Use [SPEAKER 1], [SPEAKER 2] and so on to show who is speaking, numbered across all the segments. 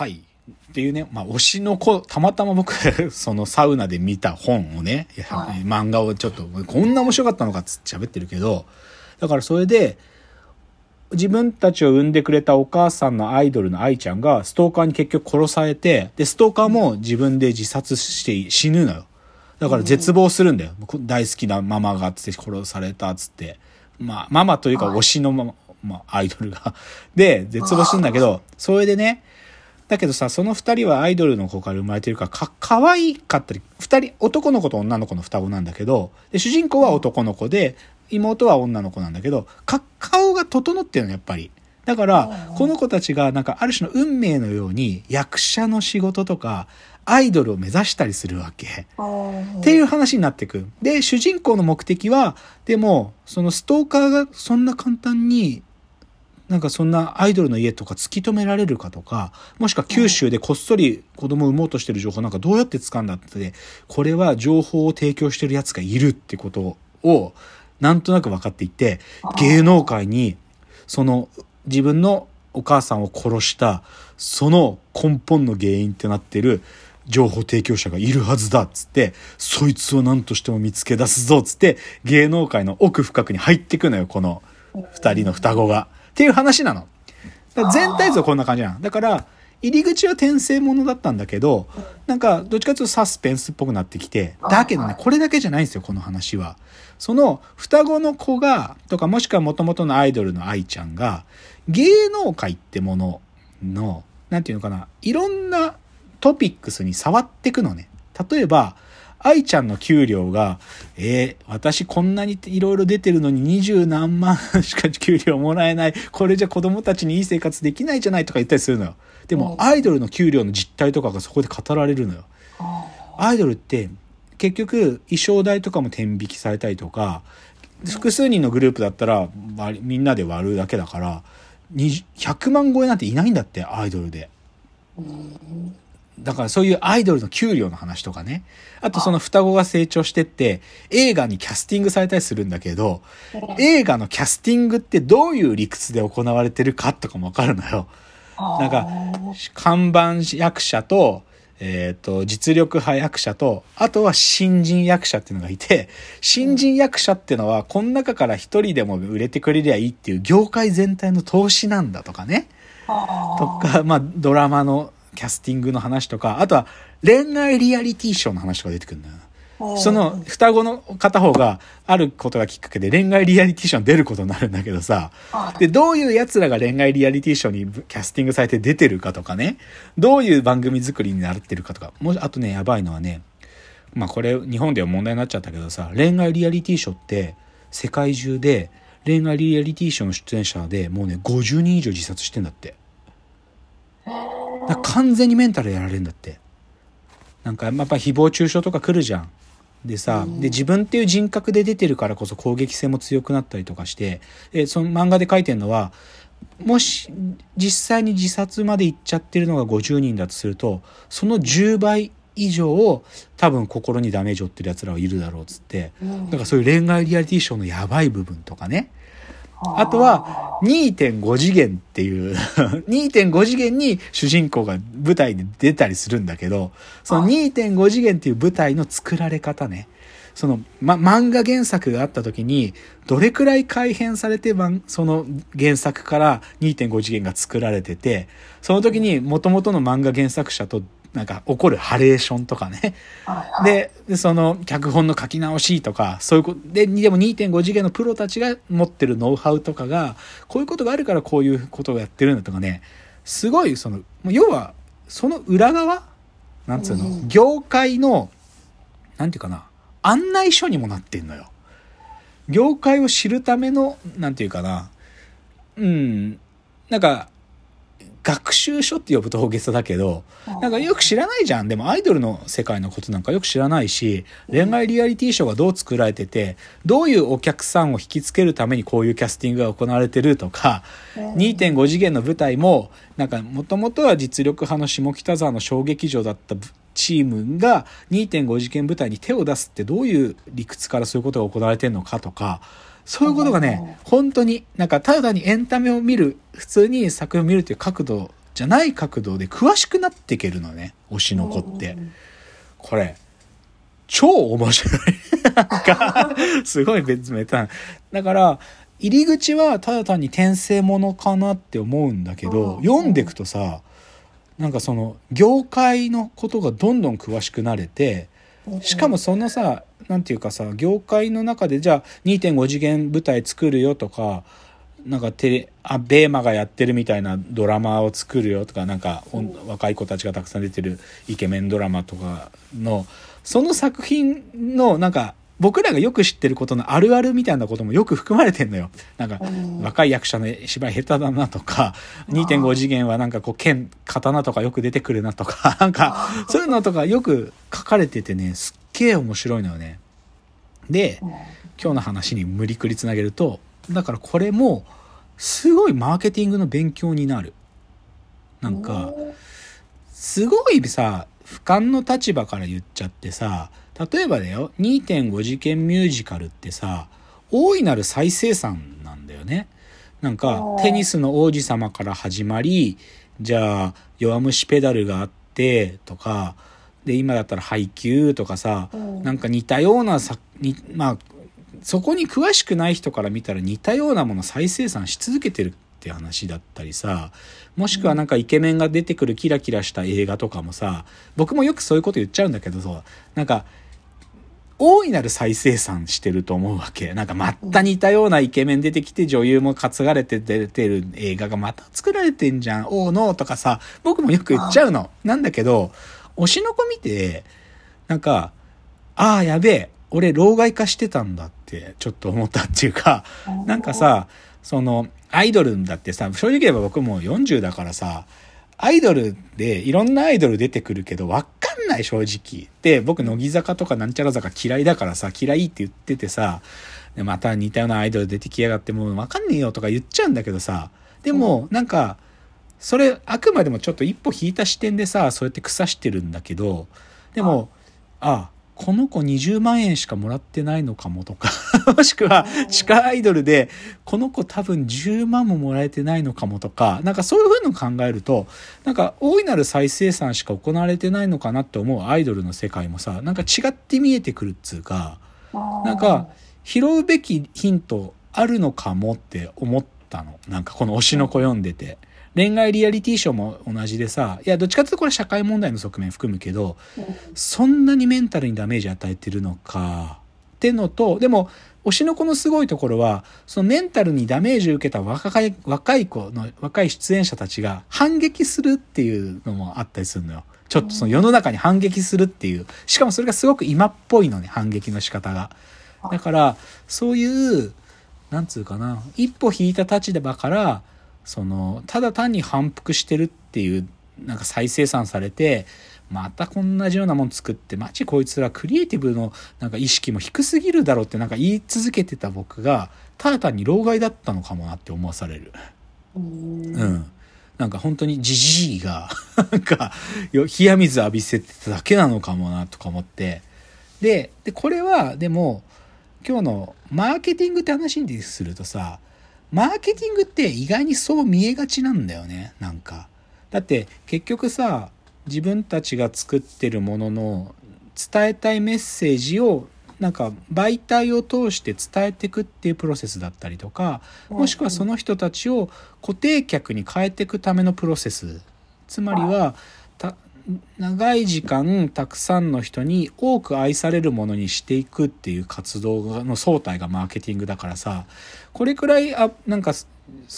[SPEAKER 1] はい。っていうね、まあ、推しの子、たまたま僕、そのサウナで見た本をね、
[SPEAKER 2] はい
[SPEAKER 1] 漫画をちょっと、こんな面白かったのかっつって喋ってるけど、だからそれで、自分たちを産んでくれたお母さんのアイドルの愛ちゃんがストーカーに結局殺されて、で、ストーカーも自分で自殺して死ぬのよ。だから絶望するんだよ。大好きなママがつって殺されたっつって。まあ、ママというか
[SPEAKER 2] はい
[SPEAKER 1] 推しのママ、まあ、アイドルが。で、絶望するんだけど、それでね、だけどさ、その二人はアイドルの子から生まれてるから、か、可愛かったり、二人、男の子と女の子の双子なんだけど、で、主人公は男の子で、妹は女の子なんだけど、か、顔が整ってるの、やっぱり。だから、この子たちが、なんか、ある種の運命のように、役者の仕事とか、アイドルを目指したりするわけ。っていう話になってく。で、主人公の目的は、でも、そのストーカーがそんな簡単に、なんかそんなアイドルの家とか突き止められるかとか、もしくは九州でこっそり子供を産もうとしてる情報なんかどうやって掴んだって、これは情報を提供してる奴がいるってことを、なんとなく分かっていて、芸能界に、その自分のお母さんを殺した、その根本の原因ってなってる情報提供者がいるはずだっつって、そいつを何としても見つけ出すぞっつって、芸能界の奥深くに入ってくのよ、この二人の双子が。っていう話なの。だから全体像はこんな感じなの。だから、入り口は転生ものだったんだけど、なんか、どっちかというとサスペンスっぽくなってきて、だけどね、これだけじゃないんですよ、この話は。その、双子の子が、とか、もしくは元々のアイドルの愛ちゃんが、芸能界ってものの、なんていうのかな、いろんなトピックスに触ってくのね。例えば、愛ちゃんの給料が、えー私こんなにいろいろ出てるのに二十何万しか給料もらえない。これじゃ子供たちにいい生活できないじゃないとか言ったりするのよ。でも、
[SPEAKER 2] うん
[SPEAKER 1] アイドルの給料の実態とかがそこで語られるのよ。アイドルって、結局、衣装代とかも天引きされたりとか、複数人のグループだったら、みんなで割るだけだから、20 100万超えなんていないんだって、アイドルで。だからそういうアイドルの給料の話とかね。あとその双子が成長してって、映画にキャスティングされたりするんだけど、映画のキャスティングってどういう理屈で行われてるかとかもわかるのよ。なんか、看板役者と、えっ、と、実力派役者と、あとは新人役者っていうのがいて、新人役者っていうのは、この中から一人でも売れてくれりゃいいっていう業界全体の投資なんだとかね。とか、まあ、ドラマのキャスティングの話とか、あとは恋愛リアリティショーの話とか出てくるんだよ。その双子の片方があることがきっかけで恋愛リアリティショーに出ることになるんだけどさ、で、どういう奴らが恋愛リアリティショーにキャスティングされて出てるかとかね、どういう番組作りになってるかとか、もし、あとね、やばいのはね、まあこれ日本では問題になっちゃったけどさ、恋愛リアリティショーって世界中で恋愛リアリティショーの出演者でもうね、50人以上自殺してんだって。完全にメンタルやられるんだって。なんかやっぱ誹謗中傷とか来るじゃん。でさ、で自分っていう人格で出てるからこそ攻撃性も強くなったりとかして、でその漫画で書いてるのは、もし実際に自殺まで行っちゃってるのが50人だとすると、その10倍以上を多分心にダメージを負ってる奴らはいるだろうっつって、だからそういう恋愛リアリティショーのやばい部分とかね。あとは2.5次元っていう 2.5次元に主人公が舞台で出たりするんだけど、その2.5次元っていう舞台の作られ方ね。その、ま、漫画原作があった時に、どれくらい改変されて、その原作から2.5次元が作られてて、その時に元々の漫画原作者となんか起こるハレーションとかね。で、でその脚本の書き直しとか、そういうこと、で、でも2.5次元のプロたちが持ってるノウハウとかが、こういうことがあるからこういうことをやってるんだとかね、すごい、その、要は、その裏側なんつうの、
[SPEAKER 2] うん
[SPEAKER 1] 業界の、なんていうかな、案内書にもなってんのよ。業界を知るための、なんていうかな、うん、なんか、学習書って呼ぶと大げさだけど、なんかよく知らないじゃん。でもアイドルの世界のことなんかよく知らないし、恋愛リアリティショーがどう作られてて、どういうお客さんを引きつけるためにこういうキャスティングが行われてるとか、2.5次元の舞台も、なんかもともとは実力派の下北沢の小劇場だったチームが2.5次元舞台に手を出すってどういう理屈からそういうことが行われてるのかとか、そういうことがね、本当になんかただ単にエンタメを見る、普通に作品を見るという角度じじゃない角度で詳しくなっていけるのね、推しの子って。これ、超面白い。なんか、すごい別メタ。だから、入り口はただ単に転生ものかなって思うんだけど、
[SPEAKER 2] うん
[SPEAKER 1] 読んでいくとさ、なんかその、業界のことがどんどん詳しくなれて、しかもそのさ、何て言うかさ、業界の中でじゃあ2.5次元舞台作るよとか、なんかテレ、あ、ベーマがやってるみたいなドラマを作るよとか、なんか、若い子たちがたくさん出てるイケメンドラマとかの、その作品の、なんか、僕らがよく知ってることのあるあるみたいなこともよく含まれてんのよ。なんか、
[SPEAKER 2] うん
[SPEAKER 1] 若い役者の芝居下手だなとか、2.5次元はなんかこう剣、刀とかよく出てくるなとか、なんか、そういうのとかよく書かれててね、すっげえ面白いのよね。で、今日の話に無理くりつなげると、だからこれも、すごいマーケティングの勉強になる。なんか、すごいさ、俯瞰の立場から言っちゃってさ、例えばだよ、2.5次元ミュージカルってさ、大いなる再生産なんだよね。なんかテニスの王子様から始まり、じゃあ、弱虫ペダルがあって、とか、で、今だったら配給とかさ、
[SPEAKER 2] うん
[SPEAKER 1] なんか似たようなさ、にまあ、そこに詳しくない人から見たら似たようなもの再生産し続けてるって話だったりさ、もしくはなんかイケメンが出てくるキラキラした映画とかもさ、僕もよくそういうこと言っちゃうんだけどさ、なんか、大いなる再生産してると思うわけ。なんかまた似たようなイケメン出てきて女優も担がれて出てる映画がまた作られてんじゃん。おーのとかさ、僕もよく言っちゃうの。なんだけど、推しの子見て、なんか、ああ、やべえ、俺、老害化してたんだって、ちょっと思ったっていうか、なんかさ、その、アイドルだってさ、正直言えば僕もう40だからさ、アイドルでいろんなアイドル出てくるけど、わかんない正直。で、僕、乃木坂とかなんちゃら坂嫌いだからさ、嫌いって言っててさ、でまた似たようなアイドル出てきやがってもうわかんねえよとか言っちゃうんだけどさ、でも、なんか、それ、あくまでもちょっと一歩引いた視点でさ、そうやって腐してるんだけど、でも、あこの子20万円しかもらってないのかもとか、もしくは地下アイドルで、この子多分10万ももらえてないのかもとか、なんかそういうふうの考えると、なんか大いなる再生産しか行われてないのかなって思うアイドルの世界もさ、なんか違って見えてくるっつうか、なんか、拾うべきヒントあるのかもって思ったの。なんかこの推しの子読んでて。恋愛リアリティショーも同じでさ、いや、どっちかっていうとこれ社会問題の側面含むけど、そんなにメンタルにダメージ与えてるのか、ってのと、でも、推しの子のすごいところは、そのメンタルにダメージを受けた若い、若い子の、若い出演者たちが反撃するっていうのもあったりするのよ。ちょっとその世の中に反撃するっていう。しかもそれがすごく今っぽいのね、反撃の仕方が。だから、そういう、なんつうかな、一歩引いた立場から、その、ただ単に反復してるっていう、なんか再生産されて、またこんなじようなもん作って、マジこいつらクリエイティブのなんか意識も低すぎるだろうってなんか言い続けてた僕が、ただ単に老害だったのかもなって思わされる。
[SPEAKER 2] うん
[SPEAKER 1] うん。なんか本当にじじいが、なんか、よ冷や水浴びせてただけなのかもなとか思って。で、で、これは、でも、今日のマーケティングって話にするとさ、マーケティングって意外にそう見えがちなんだよね、なんか。だって結局さ、自分たちが作ってるものの伝えたいメッセージをなんか媒体を通して伝えていくっていうプロセスだったりとかもしくはその人たちを固定客に変えていくためのプロセス。つまりはた長い時間たくさんの人に多く愛されるものにしていくっていう活動の総体がマーケティングだからさこれくらいあなんか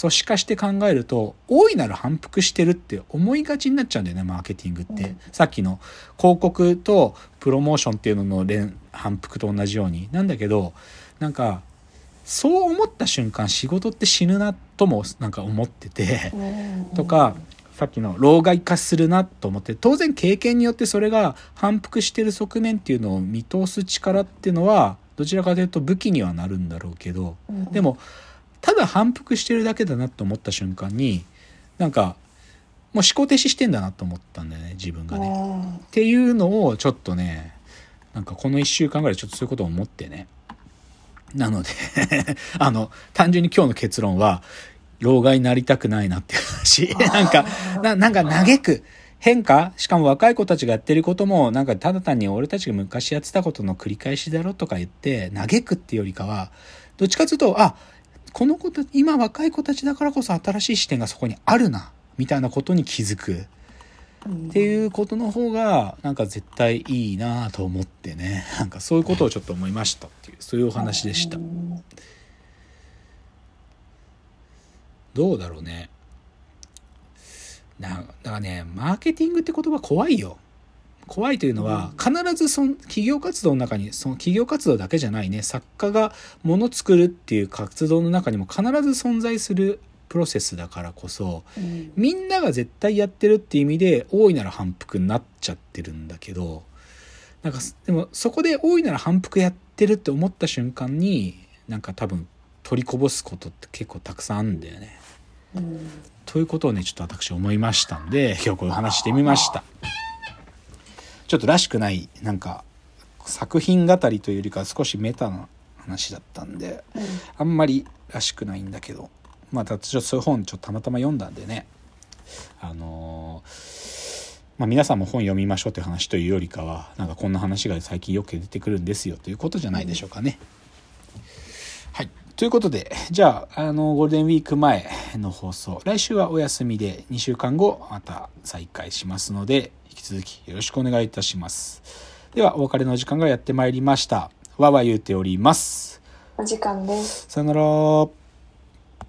[SPEAKER 1] 組織化して考えると大いなる反復してるって思いがちになっちゃうんだよねマーケティングって、
[SPEAKER 2] うん。
[SPEAKER 1] さっきの広告とプロモーションっていうのの連反復と同じように。なんだけどなんかそう思った瞬間仕事って死ぬなともなんか思ってて、とか、さっきの老害化するなと思って当然経験によってそれが反復してる側面っていうのを見通す力っていうのはどちらかというと武器にはなるんだろうけどでもただ反復してるだけだなと思った瞬間になんかもう思考停止してんだなと思ったんだよね自分がね。っていうのをちょっとねなんかこの1週間ぐらいちょっとそういうことを思ってね。なので あの単純に今日の結論は老害になりたくないなっていう話。なんか、ななんか嘆く。変化？しかも若い子たちがやってることも、なんかただ単に俺たちが昔やってたことの繰り返しだろとか言って、嘆くっていうよりかは、どっちかというと、あ、この子た今若い子たちだからこそ新しい視点がそこにあるな、みたいなことに気づく。っていうことの方がなんか絶対いいなと思ってねなんかそういうことをちょっと思いましたっていうそういうお話でしたどうだろうね。なだからねマーケティングって言葉怖いよ。怖いというのは必ずその企業活動の中にその企業活動だけじゃないね。作家がもの作るっていう活動の中にも必ず存在するプロセスだからこそ、うん、みんなが絶対やってるっていう意味で大いなら反復になっちゃってるんだけどなんかでもそこで大いなら反復やってるって思った瞬間になんか多分取りこぼすことって結構たくさんあるんだよね。ということをねちょっと私思いましたんで 今日こういう話してみました。ちょっとらしくないなんか作品語りというよりか少しメタな話だったんで、うん、あんまりらしくないんだけどまあ、私はそういう本ちょっとたまたま読んだんでね、あのー、まあ、皆さんも本読みましょうという話というよりかは、なんかこんな話が最近よく出てくるんですよということじゃないでしょうかね。はい。ということで、じゃあ、あの、ゴールデンウィーク前の放送、来週はお休みで2週間後、また再開しますので、引き続きよろしくお願いいたします。では、お別れの時間がやってまいりました。わわ言うております。
[SPEAKER 2] お時間です。
[SPEAKER 1] さよなら。